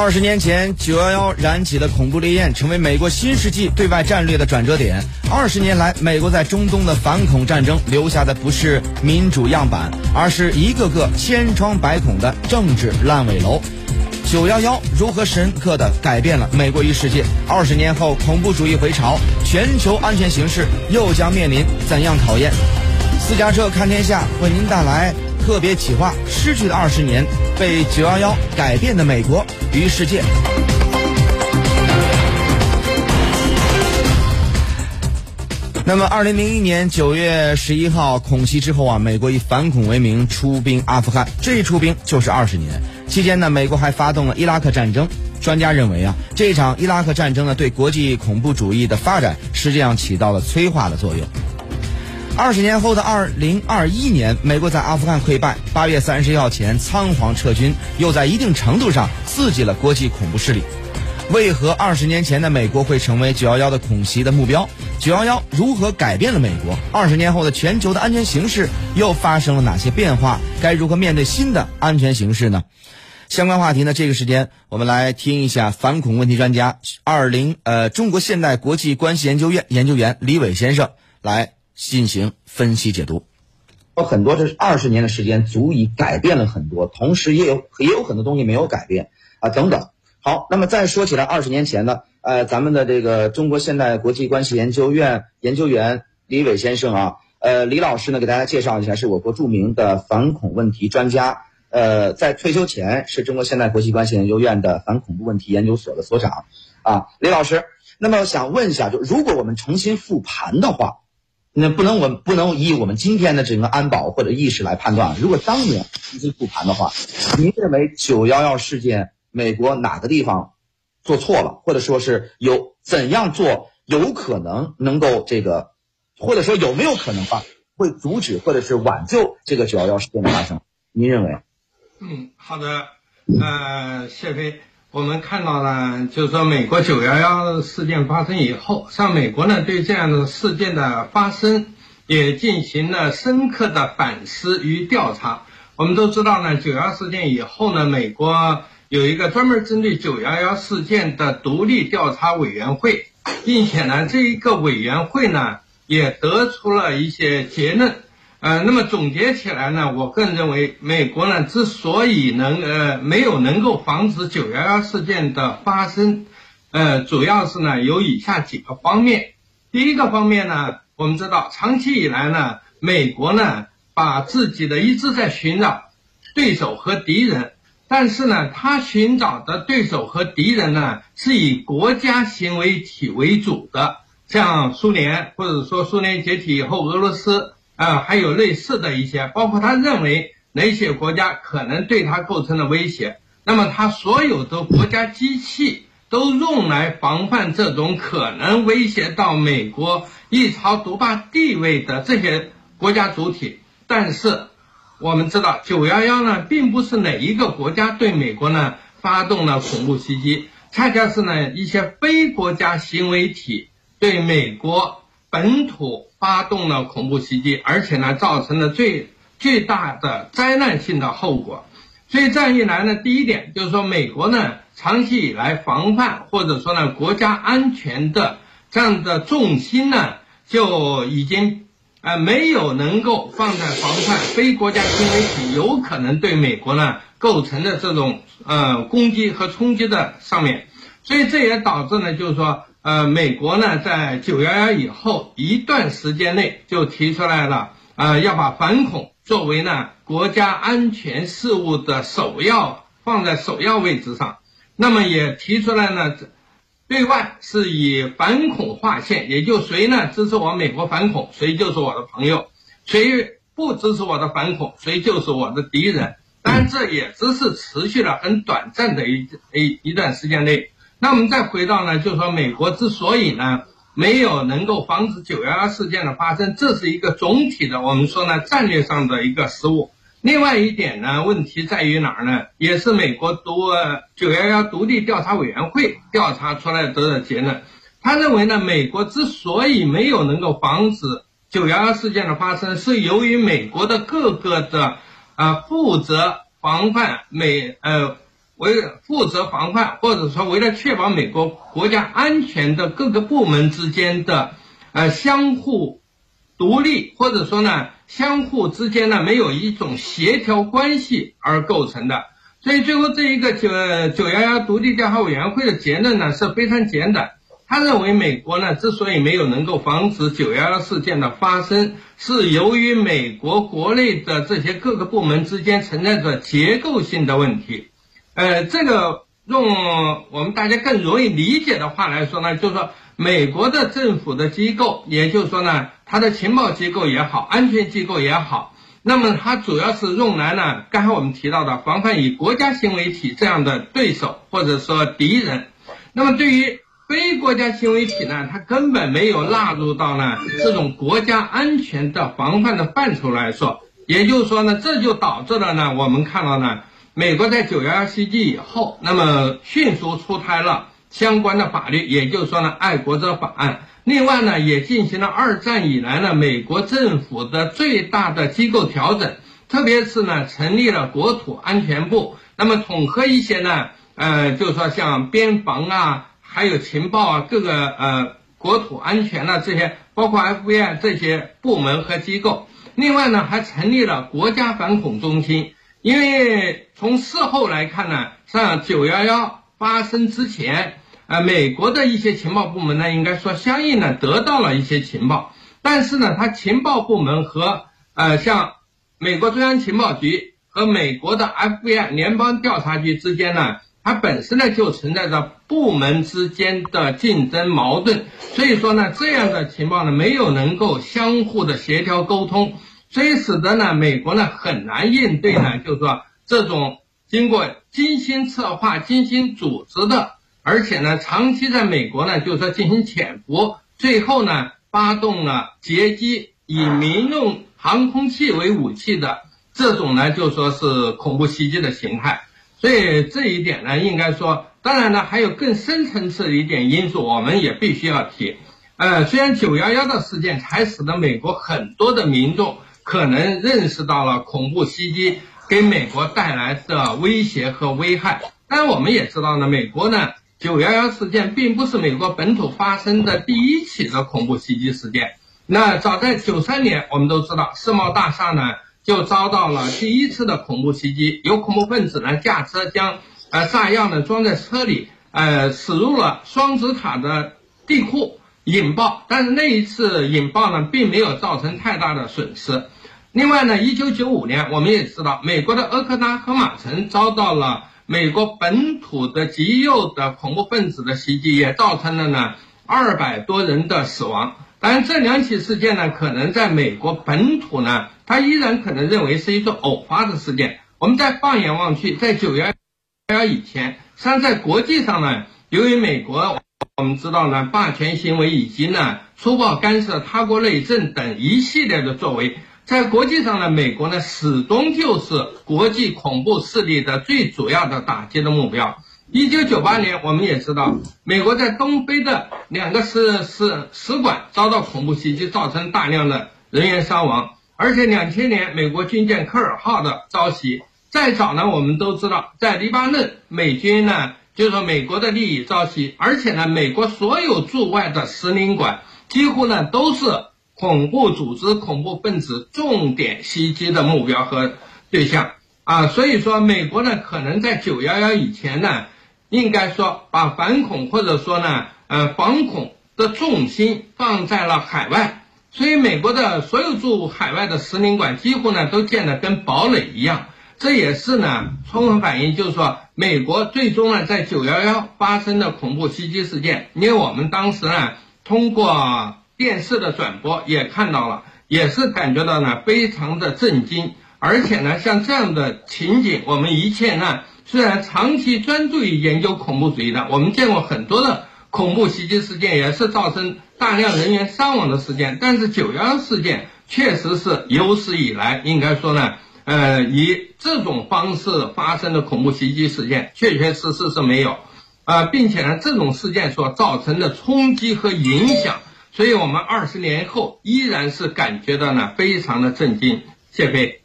二十年前，九幺幺燃起的恐怖烈焰，成为美国新世纪对外战略的转折点。二十年来，美国在中东的反恐战争留下的不是民主样板，而是一个个千疮百孔的政治烂尾楼。九幺幺如何深刻地改变了美国与世界？二十年后，恐怖主义回潮，全球安全形势又将面临怎样考验？私家车看天下为您带来特别企划：失去的二十年，被九幺幺改变的美国与世界。那么，二零零一年九月十一号恐袭之后啊，美国以反恐为名出兵阿富汗，这一出兵就是二十年。期间呢，美国还发动了伊拉克战争。专家认为啊，这场伊拉克战争呢，对国际恐怖主义的发展实际上起到了催化的作用。二十年后的二零二一年，美国在阿富汗溃败，八月三十一号前仓皇撤军，又在一定程度上刺激了国际恐怖势力。为何二十年前的美国会成为九幺幺的恐袭的目标？九幺幺如何改变了美国？二十年后的全球的安全形势又发生了哪些变化？该如何面对新的安全形势呢？相关话题呢？这个时间我们来听一下反恐问题专家，二零呃中国现代国际关系研究院研究员李伟先生来进行分析解读。有很多这二十年的时间足以改变了很多，同时也有也有很多东西没有改变啊等等。好，那么再说起来，二十年前呢，呃，咱们的这个中国现代国际关系研究院研究员李伟先生啊，呃，李老师呢，给大家介绍一下，是我国著名的反恐问题专家，呃，在退休前是中国现代国际关系研究院的反恐怖问题研究所的所长，啊，李老师，那么想问一下，就如果我们重新复盘的话，那不能我们不能以我们今天的整个安保或者意识来判断，如果当年重新复盘的话，您认为九幺幺事件？美国哪个地方做错了，或者说是有怎样做有可能能够这个，或者说有没有可能吧，会阻止或者是挽救这个九幺幺事件的发生？您认为？嗯，好的，呃，谢飞，我们看到了，就是说美国九幺幺事件发生以后，像美国呢对这样的事件的发生也进行了深刻的反思与调查。我们都知道呢，九幺事件以后呢，美国。有一个专门针对九幺幺事件的独立调查委员会，并且呢，这一个委员会呢也得出了一些结论。呃，那么总结起来呢，我个人认为，美国呢之所以能呃没有能够防止九幺幺事件的发生，呃，主要是呢有以下几个方面。第一个方面呢，我们知道长期以来呢，美国呢把自己的一直在寻找对手和敌人。但是呢，他寻找的对手和敌人呢，是以国家行为体为主的，像苏联，或者说苏联解体以后，俄罗斯啊，还有类似的一些，包括他认为哪些国家可能对他构成了威胁，那么他所有的国家机器都用来防范这种可能威胁到美国一朝独霸地位的这些国家主体，但是。我们知道，九幺幺呢，并不是哪一个国家对美国呢发动了恐怖袭击，恰恰是呢一些非国家行为体对美国本土发动了恐怖袭击，而且呢造成了最巨大的灾难性的后果。所以这样一来呢，第一点就是说，美国呢长期以来防范或者说呢国家安全的这样的重心呢就已经。啊，没有能够放在防范非国家行为体有可能对美国呢构成的这种呃攻击和冲击的上面，所以这也导致呢，就是说呃美国呢在九幺幺以后一段时间内就提出来了呃要把反恐作为呢国家安全事务的首要放在首要位置上，那么也提出来呢。对外是以反恐划线，也就谁呢支持我美国反恐，谁就是我的朋友；谁不支持我的反恐，谁就是我的敌人。但，这也只是持续了很短暂的一一一段时间内。那我们再回到呢，就是说美国之所以呢没有能够防止九幺幺事件的发生，这是一个总体的，我们说呢战略上的一个失误。另外一点呢，问题在于哪儿呢？也是美国独九幺幺独立调查委员会调查出来得的结论。他认为呢，美国之所以没有能够防止九幺幺事件的发生，是由于美国的各个的啊负责防范美呃为负责防范，或者说为了确保美国国家安全的各个部门之间的呃相互独立，或者说呢相互之间呢没有一种协调关系而构成的。所以最后这一个九九幺幺独立调查委员会的结论呢是非常简短。他认为，美国呢之所以没有能够防止九幺幺事件的发生，是由于美国国内的这些各个部门之间存在着结构性的问题。呃，这个用我们大家更容易理解的话来说呢，就是说，美国的政府的机构，也就是说呢，它的情报机构也好，安全机构也好，那么它主要是用来呢，刚才我们提到的防范以国家行为体这样的对手或者说敌人。那么对于非国家行为体呢，它根本没有纳入到呢这种国家安全的防范的范畴来说，也就是说呢，这就导致了呢，我们看到呢，美国在九幺幺袭击以后，那么迅速出台了相关的法律，也就是说呢，爱国者法案。另外呢，也进行了二战以来呢，美国政府的最大的机构调整，特别是呢，成立了国土安全部，那么统合一些呢，呃，就是说像边防啊。还有情报啊，各个呃国土安全啊这些，包括 FBI 这些部门和机构。另外呢，还成立了国家反恐中心。因为从事后来看呢，像九幺幺发生之前，呃，美国的一些情报部门呢，应该说相应的得到了一些情报。但是呢，它情报部门和呃像美国中央情报局和美国的 FBI 联邦调查局之间呢。它本身呢就存在着部门之间的竞争矛盾，所以说呢，这样的情报呢没有能够相互的协调沟通，所以使得呢美国呢很难应对呢，就是说这种经过精心策划、精心组织的，而且呢长期在美国呢就是说进行潜伏，最后呢发动了劫机，以民用航空器为武器的这种呢就说是恐怖袭击的形态。所以这一点呢，应该说，当然呢，还有更深层次的一点因素，我们也必须要提。呃，虽然九幺幺的事件才使得美国很多的民众可能认识到了恐怖袭击给美国带来的威胁和危害，但我们也知道呢，美国呢，九幺幺事件并不是美国本土发生的第一起的恐怖袭击事件。那早在九三年，我们都知道世贸大厦呢。就遭到了第一次的恐怖袭击，有恐怖分子呢驾车将呃炸药呢装在车里，呃驶入了双子塔的地库引爆，但是那一次引爆呢并没有造成太大的损失。另外呢，一九九五年我们也知道，美国的俄克拉荷马城遭到了美国本土的极右的恐怖分子的袭击，也造成了呢二百多人的死亡。当然，这两起事件呢，可能在美国本土呢。他依然可能认为是一种偶发的事件。我们再放眼望去，在九幺幺以前，实际上在国际上呢，由于美国我们知道呢，霸权行为以及呢粗暴干涉他国内政等一系列的作为，在国际上呢，美国呢始终就是国际恐怖势力的最主要的打击的目标。一九九八年，我们也知道，美国在东非的两个使使使馆遭到恐怖袭击，造成大量的人员伤亡。而且两千年美国军舰科尔号的遭袭，再早呢，我们都知道，在黎巴嫩美军呢，就是说美国的利益遭袭，而且呢，美国所有驻外的使领馆几乎呢都是恐怖组织、恐怖分子重点袭击的目标和对象。啊，所以说美国呢，可能在九幺幺以前呢，应该说把反恐或者说呢，呃，防恐的重心放在了海外。所以，美国的所有驻海外的使领馆几乎呢都建得跟堡垒一样，这也是呢充分反映，就是说美国最终呢在九幺幺发生的恐怖袭击事件，因为我们当时呢通过电视的转播也看到了，也是感觉到呢非常的震惊，而且呢像这样的情景，我们一切呢虽然长期专注于研究恐怖主义的，我们见过很多的。恐怖袭击事件也是造成大量人员伤亡的事件，但是九幺幺事件确实是有史以来应该说呢，呃，以这种方式发生的恐怖袭击事件，确确实实是没有，啊，并且呢，这种事件所造成的冲击和影响，所以我们二十年后依然是感觉到呢非常的震惊。谢飞。